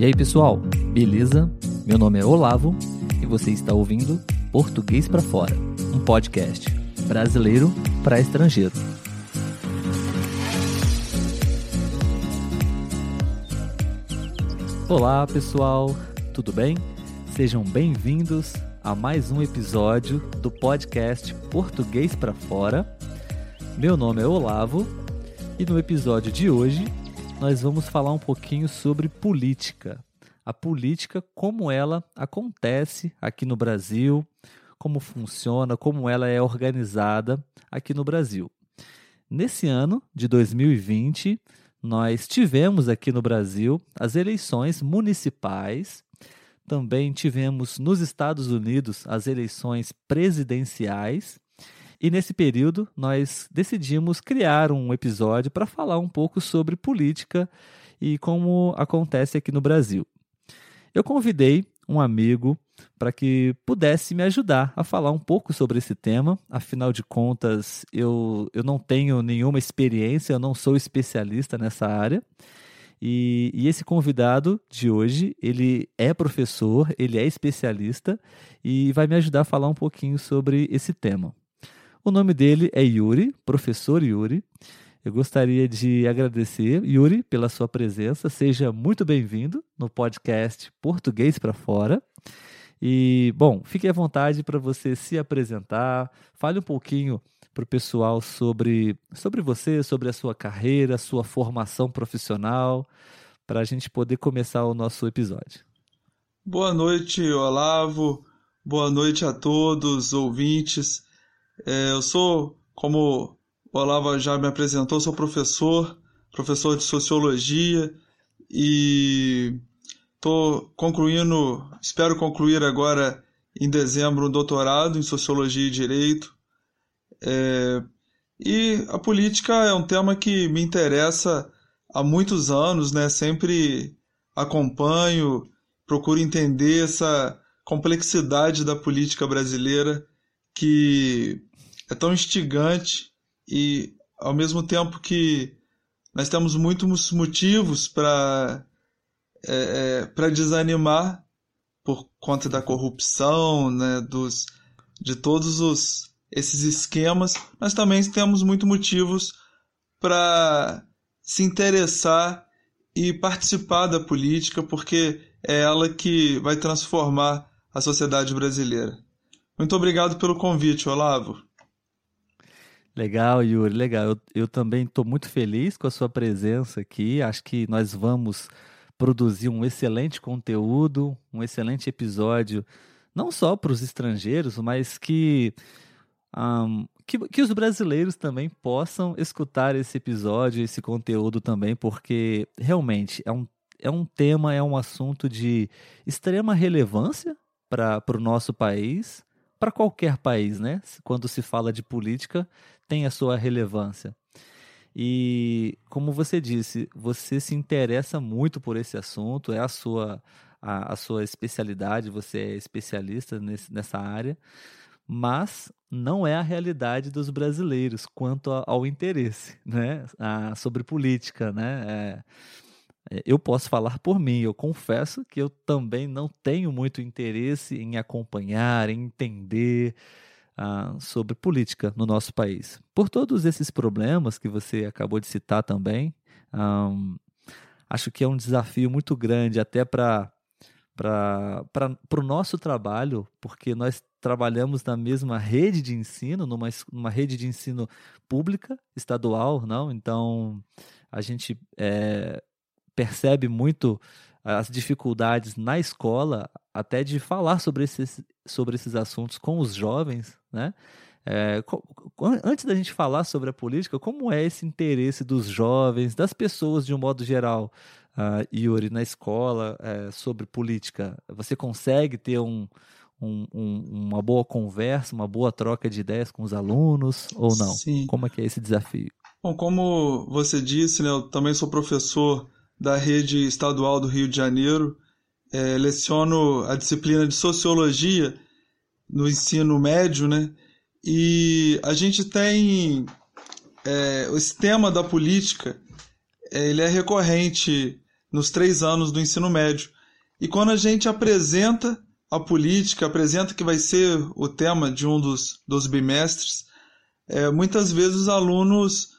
E aí, pessoal, beleza? Meu nome é Olavo e você está ouvindo Português para Fora, um podcast brasileiro para estrangeiro. Olá, pessoal, tudo bem? Sejam bem-vindos a mais um episódio do podcast Português para Fora. Meu nome é Olavo e no episódio de hoje nós vamos falar um pouquinho sobre política. A política, como ela acontece aqui no Brasil, como funciona, como ela é organizada aqui no Brasil. Nesse ano de 2020, nós tivemos aqui no Brasil as eleições municipais, também tivemos nos Estados Unidos as eleições presidenciais e nesse período, nós decidimos criar um episódio para falar um pouco sobre política e como acontece aqui no Brasil. Eu convidei um amigo para que pudesse me ajudar a falar um pouco sobre esse tema. Afinal de contas, eu, eu não tenho nenhuma experiência, eu não sou especialista nessa área. E, e, esse convidado de hoje, ele é professor, ele é especialista e vai me ajudar a falar um pouquinho sobre esse tema. O nome dele é Yuri, professor Yuri. Eu gostaria de agradecer, Yuri, pela sua presença. Seja muito bem-vindo no podcast Português para Fora. E, bom, fique à vontade para você se apresentar, fale um pouquinho para o pessoal sobre, sobre você, sobre a sua carreira, sua formação profissional, para a gente poder começar o nosso episódio. Boa noite, Olavo. Boa noite a todos, ouvintes. É, eu sou, como o Olavo já me apresentou, sou professor, professor de sociologia e estou concluindo, espero concluir agora em dezembro um doutorado em sociologia e direito. É, e a política é um tema que me interessa há muitos anos, né? Sempre acompanho, procuro entender essa complexidade da política brasileira que é tão instigante e ao mesmo tempo que nós temos muitos motivos para é, é para desanimar por conta da corrupção, né, dos, de todos os, esses esquemas, nós também temos muitos motivos para se interessar e participar da política, porque é ela que vai transformar a sociedade brasileira. Muito obrigado pelo convite, Olavo. Legal, Yuri, legal. Eu, eu também estou muito feliz com a sua presença aqui. Acho que nós vamos produzir um excelente conteúdo, um excelente episódio, não só para os estrangeiros, mas que, um, que, que os brasileiros também possam escutar esse episódio, esse conteúdo também, porque realmente é um, é um tema, é um assunto de extrema relevância para o nosso país para qualquer país, né? Quando se fala de política, tem a sua relevância. E como você disse, você se interessa muito por esse assunto, é a sua a, a sua especialidade, você é especialista nesse, nessa área, mas não é a realidade dos brasileiros quanto ao interesse, né? A, sobre política, né? É, eu posso falar por mim, eu confesso que eu também não tenho muito interesse em acompanhar, em entender uh, sobre política no nosso país. Por todos esses problemas que você acabou de citar também, acho que é um desafio muito grande até para para o nosso trabalho, porque nós trabalhamos na mesma rede de ensino, numa, numa rede de ensino pública, estadual, não? Então, a gente é, percebe muito as dificuldades na escola, até de falar sobre esses, sobre esses assuntos com os jovens, né? É, antes da gente falar sobre a política, como é esse interesse dos jovens, das pessoas de um modo geral, uh, Yuri, na escola, é, sobre política? Você consegue ter um, um, um, uma boa conversa, uma boa troca de ideias com os alunos ou não? Sim. Como é que é esse desafio? Bom, como você disse, né, eu também sou professor da rede estadual do Rio de Janeiro. É, leciono a disciplina de sociologia no ensino médio, né? E a gente tem é, esse tema da política, é, ele é recorrente nos três anos do ensino médio. E quando a gente apresenta a política, apresenta que vai ser o tema de um dos, dos bimestres, é, muitas vezes os alunos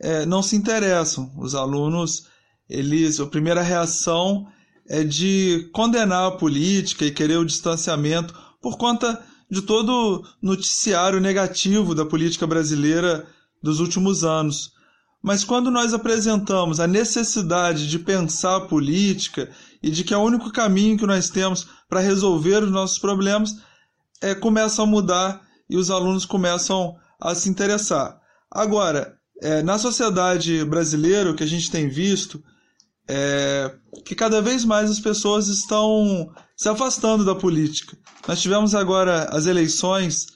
é, não se interessam. Os alunos, eles, a primeira reação é de condenar a política e querer o distanciamento por conta de todo noticiário negativo da política brasileira dos últimos anos. Mas quando nós apresentamos a necessidade de pensar a política e de que é o único caminho que nós temos para resolver os nossos problemas, é, começa a mudar e os alunos começam a se interessar. Agora, é, na sociedade brasileira, o que a gente tem visto é que cada vez mais as pessoas estão se afastando da política. Nós tivemos agora as eleições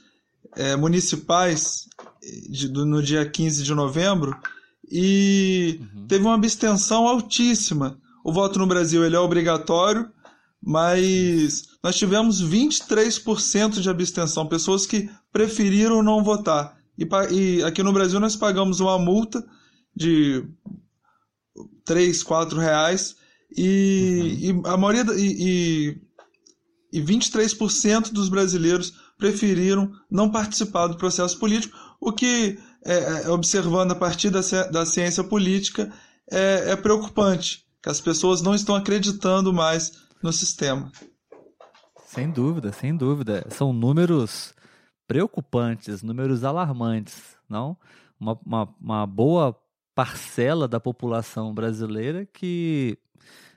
é, municipais de, do, no dia 15 de novembro e uhum. teve uma abstenção altíssima. O voto no Brasil ele é obrigatório, mas nós tivemos 23% de abstenção, pessoas que preferiram não votar. E, e, aqui no Brasil nós pagamos uma multa de 3, 4 reais e, uhum. e a maioria e, e, e 23% dos brasileiros preferiram não participar do processo político, o que é, é, observando a partir da, da ciência política, é, é preocupante, que as pessoas não estão acreditando mais no sistema. Sem dúvida, sem dúvida. São números preocupantes, números alarmantes, não? Uma, uma, uma boa parcela da população brasileira que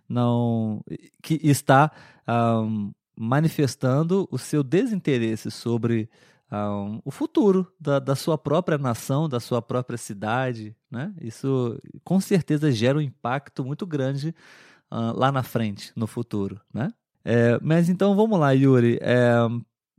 não que está um, manifestando o seu desinteresse sobre um, o futuro da, da, sua própria nação, da sua própria cidade. Né? Isso com certeza gera um impacto muito grande uh, lá na frente, no futuro. Né? É, mas então vamos lá, Yuri. É,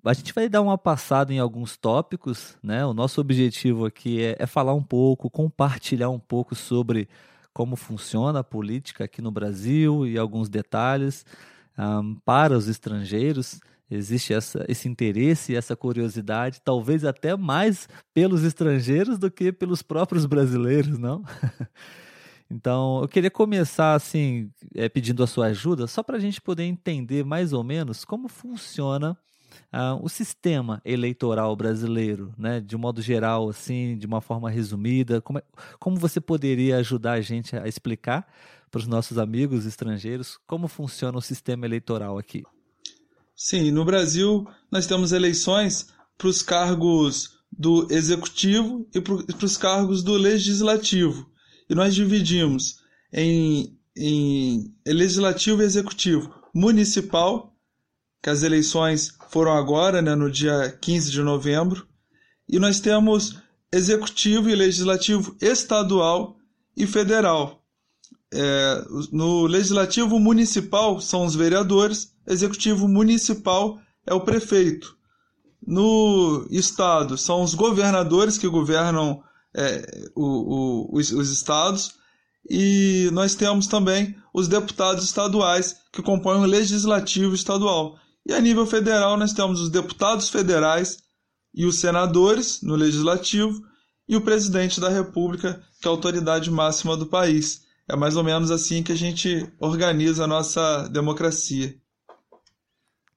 a gente vai dar uma passada em alguns tópicos. Né? O nosso objetivo aqui é, é falar um pouco, compartilhar um pouco sobre como funciona a política aqui no Brasil e alguns detalhes um, para os estrangeiros existe essa, esse interesse, essa curiosidade, talvez até mais pelos estrangeiros do que pelos próprios brasileiros, não? Então, eu queria começar assim, é, pedindo a sua ajuda, só para a gente poder entender mais ou menos como funciona uh, o sistema eleitoral brasileiro, né? De um modo geral, assim, de uma forma resumida. Como, é, como você poderia ajudar a gente a explicar para os nossos amigos estrangeiros como funciona o sistema eleitoral aqui? Sim, no Brasil nós temos eleições para os cargos do executivo e para os cargos do legislativo. E nós dividimos em, em legislativo e executivo municipal, que as eleições foram agora, né, no dia 15 de novembro, e nós temos executivo e legislativo estadual e federal. É, no legislativo municipal são os vereadores executivo municipal é o prefeito. No estado, são os governadores que governam é, o, o, os, os estados. E nós temos também os deputados estaduais, que compõem o legislativo estadual. E a nível federal, nós temos os deputados federais e os senadores no legislativo e o presidente da República, que é a autoridade máxima do país. É mais ou menos assim que a gente organiza a nossa democracia.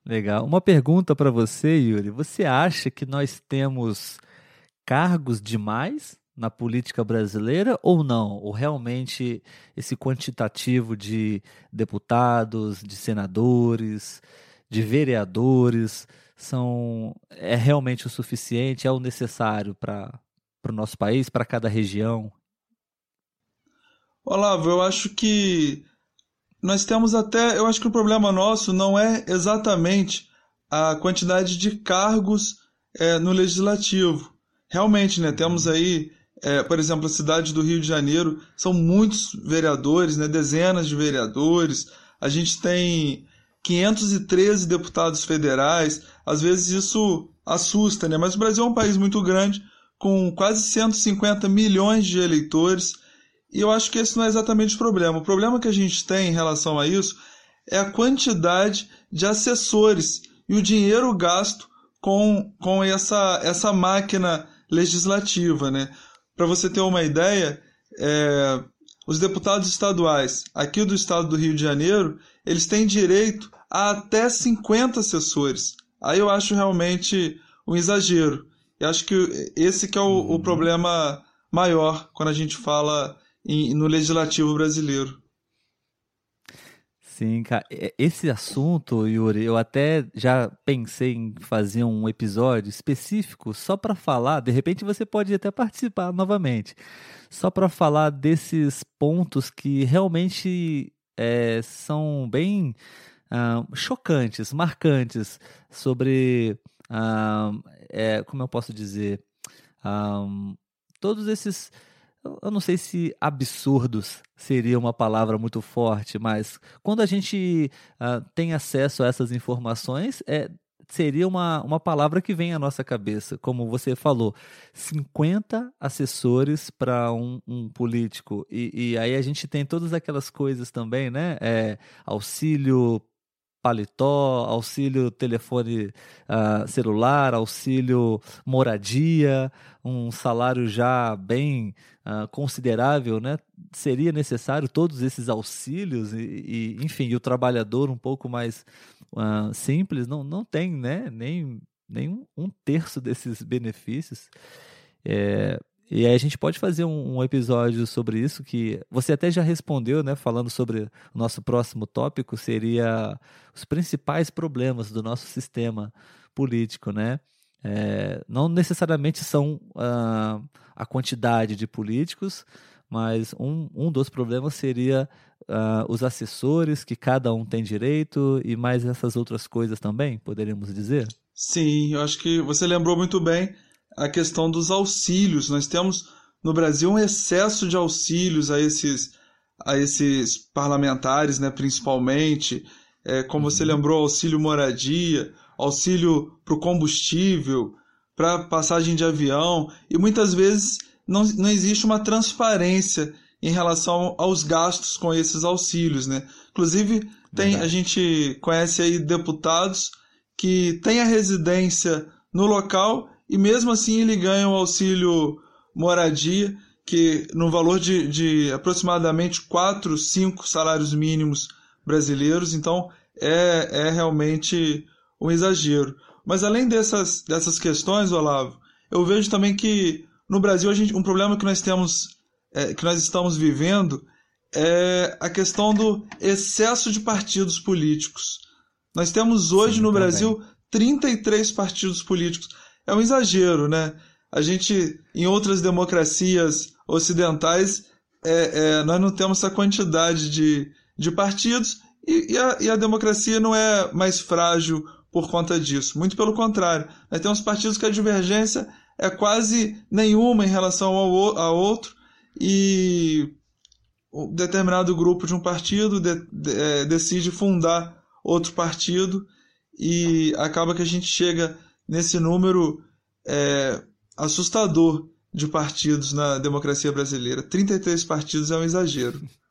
Legal. Uma pergunta para você, Yuri. Você acha que nós temos cargos demais na política brasileira ou não? Ou realmente esse quantitativo de deputados, de senadores, de vereadores são é realmente o suficiente, é o necessário para o nosso país, para cada região? Olavo, eu acho que nós temos até. Eu acho que o problema nosso não é exatamente a quantidade de cargos é, no legislativo. Realmente, né, temos aí, é, por exemplo, a cidade do Rio de Janeiro, são muitos vereadores, né, dezenas de vereadores. A gente tem 513 deputados federais. Às vezes isso assusta, né? Mas o Brasil é um país muito grande, com quase 150 milhões de eleitores. E eu acho que esse não é exatamente o problema. O problema que a gente tem em relação a isso é a quantidade de assessores e o dinheiro gasto com, com essa, essa máquina legislativa. Né? Para você ter uma ideia, é, os deputados estaduais aqui do estado do Rio de Janeiro, eles têm direito a até 50 assessores. Aí eu acho realmente um exagero. Eu acho que esse que é o, o uhum. problema maior quando a gente fala em, no legislativo brasileiro. Sim, cara. Esse assunto, Yuri, eu até já pensei em fazer um episódio específico só para falar. De repente você pode até participar novamente, só para falar desses pontos que realmente é, são bem uh, chocantes, marcantes sobre, uh, é, como eu posso dizer, um, todos esses eu não sei se absurdos seria uma palavra muito forte, mas quando a gente uh, tem acesso a essas informações, é, seria uma, uma palavra que vem à nossa cabeça. Como você falou, 50 assessores para um, um, político. E, e, aí a gente tem todas aquelas coisas também, né? É, auxílio paletó, auxílio telefone uh, celular, auxílio moradia, um salário já bem uh, considerável, né? Seria necessário todos esses auxílios e, e enfim, e o trabalhador um pouco mais uh, simples não, não tem, né? Nem, nem um, terço desses benefícios. É, e aí a gente pode fazer um, episódio sobre isso, que você até já respondeu, né? Falando sobre o nosso próximo tópico, seria os principais problemas do nosso sistema político, né? É, não necessariamente são uh, a quantidade de políticos, mas um, um dos problemas seria uh, os assessores, que cada um tem direito, e mais essas outras coisas também, poderíamos dizer? Sim, eu acho que você lembrou muito bem a questão dos auxílios. Nós temos no Brasil um excesso de auxílios a esses, a esses parlamentares, né, principalmente. É, como uhum. você lembrou, auxílio moradia, auxílio para o combustível, para passagem de avião, e muitas vezes não, não existe uma transparência em relação aos gastos com esses auxílios. Né? Inclusive, tem, a gente conhece aí deputados que têm a residência no local e mesmo assim ele ganha o auxílio moradia, que no valor de, de aproximadamente 4, 5 salários mínimos brasileiros, então é, é realmente um exagero. Mas além dessas, dessas questões, Olavo, eu vejo também que no Brasil a gente, um problema que nós temos, é, que nós estamos vivendo é a questão do excesso de partidos políticos. Nós temos hoje Sim, no também. Brasil 33 partidos políticos é um exagero, né? A gente, em outras democracias ocidentais, é, é, nós não temos essa quantidade de, de partidos e, e, a, e, a, democracia não é mais frágil por conta disso. Muito pelo contrário. Nós temos partidos que a divergência é quase nenhuma em relação ao, a outro e um determinado grupo de um partido de, de, é, decide fundar outro partido e acaba que a gente chega nesse número é, assustador de partidos na democracia brasileira. 33 partidos é um exagero.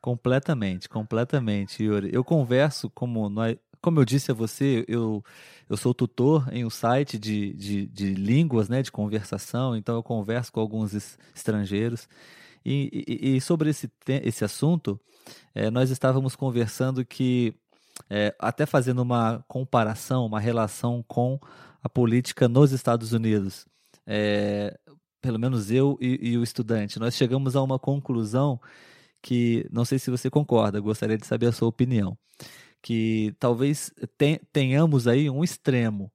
Completamente, completamente, Yuri. Eu converso, como, nós, como eu disse a você, eu, eu sou tutor em um site de, de, de línguas, né, de conversação, então eu converso com alguns estrangeiros. E, e, e sobre esse, esse assunto, é, nós estávamos conversando que é, até fazendo uma comparação, uma relação com a política nos Estados Unidos. É, pelo menos eu e, e, o estudante, nós chegamos a uma conclusão que, não sei se você concorda, gostaria de saber a sua opinião, que talvez tenhamos aí um extremo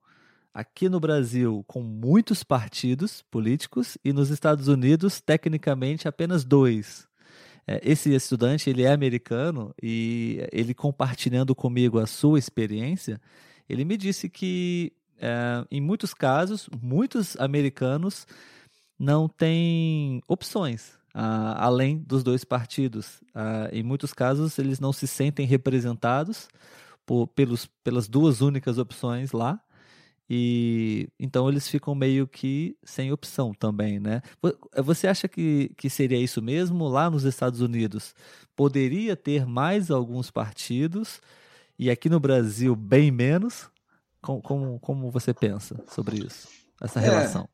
aqui no Brasil com muitos partidos políticos e nos Estados Unidos, tecnicamente, apenas dois. É, esse estudante ele é americano e ele compartilhando comigo a sua experiência, ele me disse que é, em muitos casos, muitos americanos não têm opções além dos dois partidos. Em muitos casos, eles não se sentem representados por, pelos, pelas duas únicas opções lá e então eles ficam meio que sem opção também, né? Você acha que, que seria isso mesmo lá nos Estados Unidos? Poderia ter mais alguns partidos e aqui no Brasil bem menos? Como, como, como você pensa sobre isso? Essa é, relação?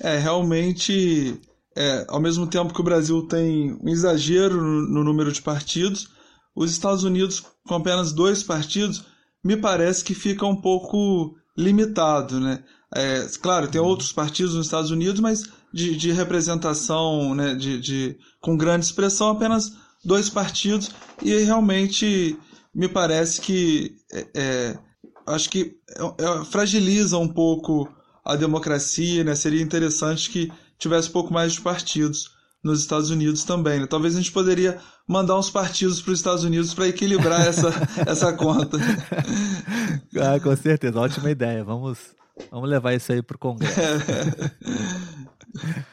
É, é realmente é, ao mesmo tempo que o Brasil tem um exagero no, no número de partidos, os Estados Unidos, com apenas dois partidos, me parece que fica um pouco limitado, né? É, claro, tem outros partidos nos Estados Unidos, mas de, de representação, né, de, de, com grande expressão, apenas dois partidos, e realmente me parece que é, é acho que é, é, fragiliza um pouco a democracia, né? Seria interessante que tivesse um pouco mais de partidos nos Estados Unidos também. Né? Talvez a gente poderia mandar uns partidos para os Estados Unidos para equilibrar essa, essa conta. Ah, com certeza, ótima ideia. Vamos, vamos levar isso aí para o Congresso.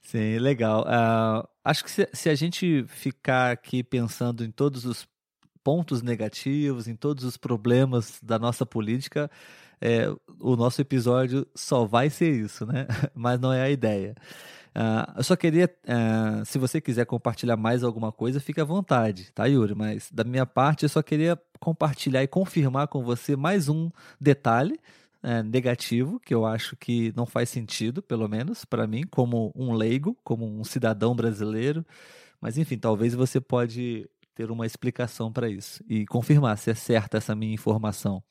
Sim, legal. Uh, acho que se, se, a gente ficar aqui pensando em todos os pontos negativos, em todos os problemas da nossa política, é, o nosso episódio só vai ser isso, né? Mas não é a ideia. Uh, eu só queria, uh, se você quiser compartilhar mais alguma coisa, fique à vontade, tá, Yuri? Mas da minha parte, eu só queria compartilhar e confirmar com você mais um detalhe uh, negativo que eu acho que não faz sentido, pelo menos para mim, como um leigo, como um cidadão brasileiro. Mas enfim, talvez você pode ter uma explicação para isso e confirmar se é certa essa minha informação.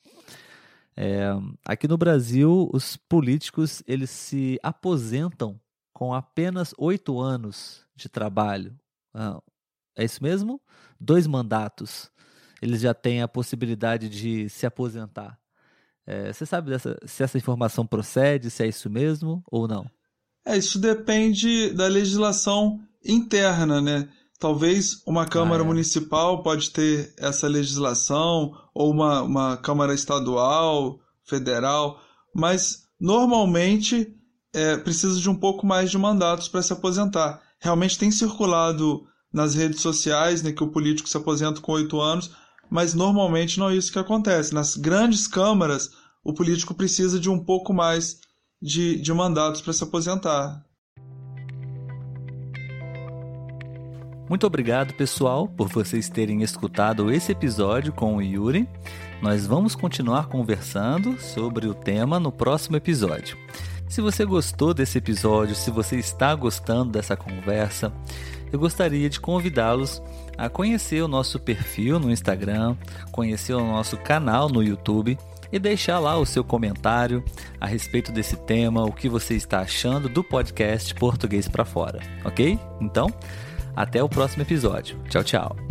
É, aqui no Brasil, os políticos eles se aposentam com apenas oito anos de trabalho. Ah, é isso mesmo? Dois mandatos. Eles já têm a possibilidade de se aposentar. É, você sabe dessa, se essa informação procede, se é isso mesmo ou não? É, isso depende da legislação interna, né? Talvez uma Câmara ah, é. Municipal pode ter essa legislação, ou uma, uma Câmara Estadual, Federal, mas normalmente é, precisa de um pouco mais de mandatos para se aposentar. Realmente tem circulado nas redes sociais né, que o político se aposenta com oito anos, mas normalmente não é isso que acontece. Nas grandes câmaras, o político precisa de um pouco mais de, de mandatos para se aposentar. Muito obrigado, pessoal, por vocês terem escutado esse episódio com o Yuri. Nós vamos continuar conversando sobre o tema no próximo episódio. Se você gostou desse episódio, se você está gostando dessa conversa, eu gostaria de convidá-los a conhecer o nosso perfil no Instagram, conhecer o nosso canal no YouTube e deixar lá o seu comentário a respeito desse tema, o que você está achando do podcast Português para Fora, ok? Então, até o próximo episódio. Tchau, tchau.